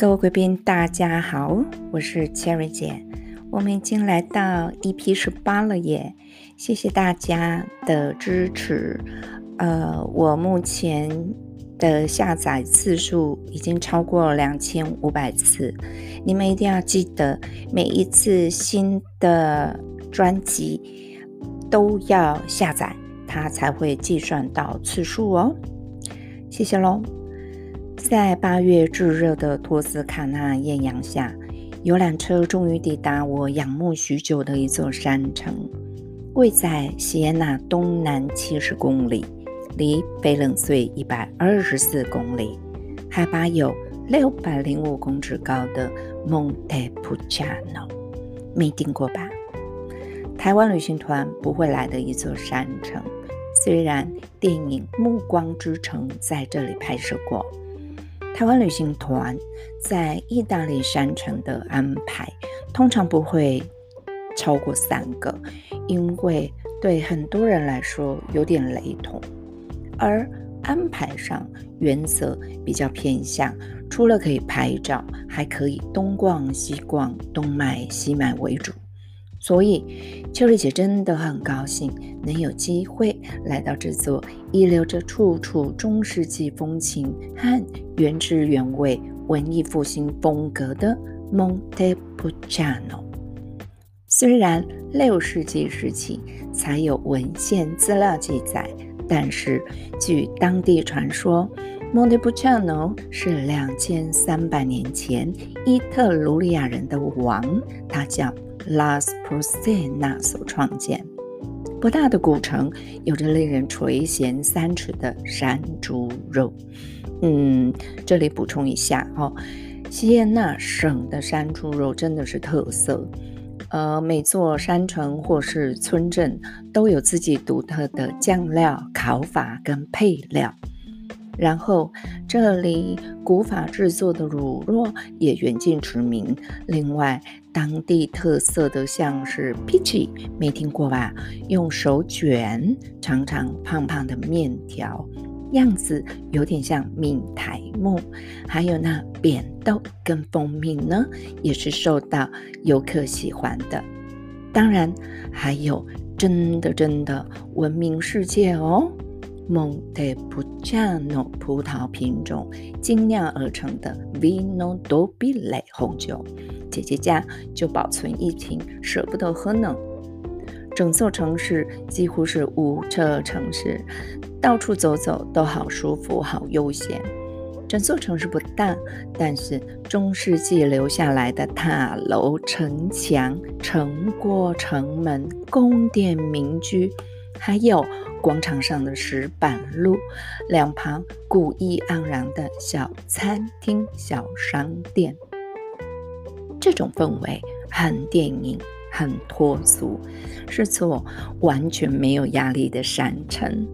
各位贵宾，大家好，我是 Cherry 姐。我们已经来到 EP 十八了耶，谢谢大家的支持。呃，我目前的下载次数已经超过两千五百次。你们一定要记得，每一次新的专辑都要下载，它才会计算到次数哦。谢谢喽。在八月炙热的托斯卡纳艳阳下，游览车终于抵达我仰慕许久的一座山城，位在锡耶纳东南七十公里，离翡冷翠一百二十四公里，海拔有六百零五公尺高的蒙特普加诺，没听过吧？台湾旅行团不会来的一座山城，虽然电影《暮光之城》在这里拍摄过。台湾旅行团在意大利山城的安排通常不会超过三个，因为对很多人来说有点雷同。而安排上原则比较偏向，除了可以拍照，还可以东逛西逛，东买西买为主。所以，秋丽姐真的很高兴能有机会来到这座遗留着处处中世纪风情和原汁原味文艺复兴风格的 Montepulciano。虽然六世纪时期才有文献资料记载，但是据当地传说，Montepulciano 是两千三百年前伊特鲁里亚人的王，他叫。拉斯普塞纳所创建，不大的古城有着令人垂涎三尺的山猪肉。嗯，这里补充一下哦，西耶纳省的山猪肉真的是特色。呃，每座山城或是村镇都有自己独特的酱料、烤法跟配料。然后，这里古法制作的乳酪也远近驰名。另外，当地特色的像是 pici，没听过吧？用手卷长长胖胖的面条，样子有点像闽台木。还有那扁豆跟蜂蜜呢，也是受到游客喜欢的。当然，还有真的真的闻名世界哦。C h a n o 葡萄品种精酿而成的 Vino Dobile 红酒，姐姐家就保存一瓶，舍不得喝呢。整座城市几乎是无车城市，到处走走都好舒服、好悠闲。整座城市不大，但是中世纪留下来的塔楼、城墙、城郭、城门、宫殿、民居。还有广场上的石板路，两旁古意盎然的小餐厅、小商店，这种氛围很电影，很脱俗，是座完全没有压力的山城。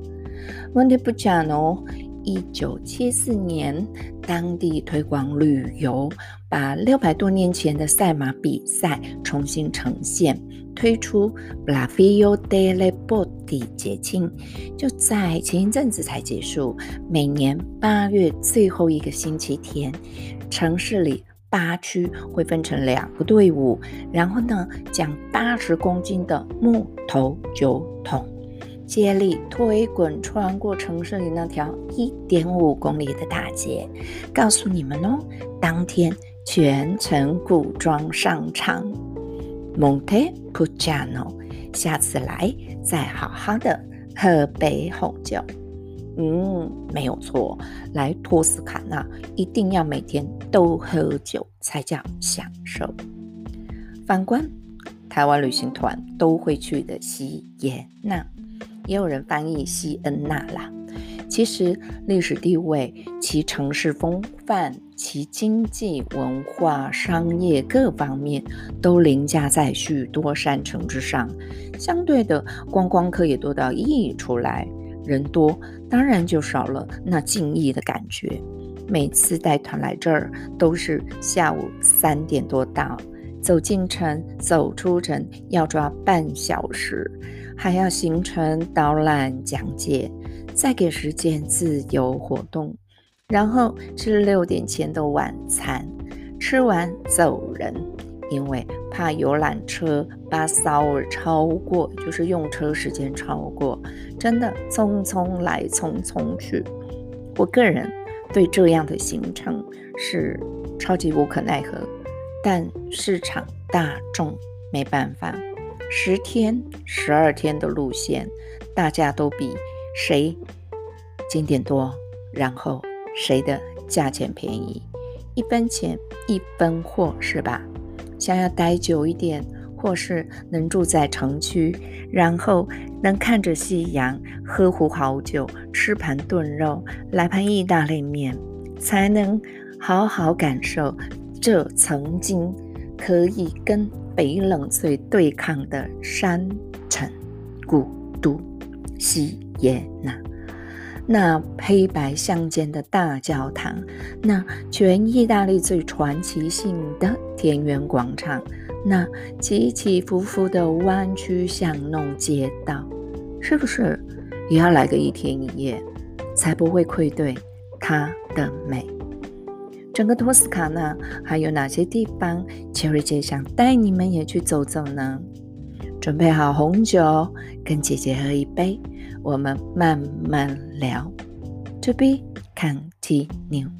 问题不讲哦。一九七四年，当地推广旅游，把六百多年前的赛马比赛重新呈现，推出 Blavio delle Botti 节庆，就在前一阵子才结束。每年八月最后一个星期天，城市里八区会分成两个队伍，然后呢，将八十公斤的木头酒桶。接力推滚穿过城市里那条一点五公里的大街，告诉你们哦，当天全程古装上场。Monte Pujano，下次来再好好的喝杯红酒。嗯，没有错，来托斯卡纳一定要每天都喝酒才叫享受。反观台湾旅行团都会去的西耶纳。也有人翻译西恩纳啦。其实历史地位、其城市风范、其经济、文化、商业各方面都凌驾在许多山城之上。相对的，观光客也多到溢出来，人多当然就少了那静谧的感觉。每次带团来这儿，都是下午三点多到。走进城，走出城要抓半小时，还要行程导览讲解，再给时间自由活动，然后吃六点前的晚餐，吃完走人，因为怕游览车把扫尔超过，就是用车时间超过，真的匆匆来匆匆去。我个人对这样的行程是超级无可奈何，但市场大众没办法。十天、十二天的路线，大家都比谁景点多，然后谁的价钱便宜，一分钱一分货，是吧？想要待久一点，或是能住在城区，然后能看着夕阳，喝壶好酒，吃盘炖肉，来盘意大利面，才能好好感受这曾经可以跟。北冷最对抗的山城古都西耶纳，那黑白相间的大教堂，那全意大利最传奇性的田园广场，那起起伏伏的弯曲巷弄街道，是不是也要来个一天一夜，才不会愧对它的美？整个托斯卡纳还有哪些地方，Cherry 姐想带你们也去走走呢？准备好红酒，跟姐姐喝一杯，我们慢慢聊。To be continue。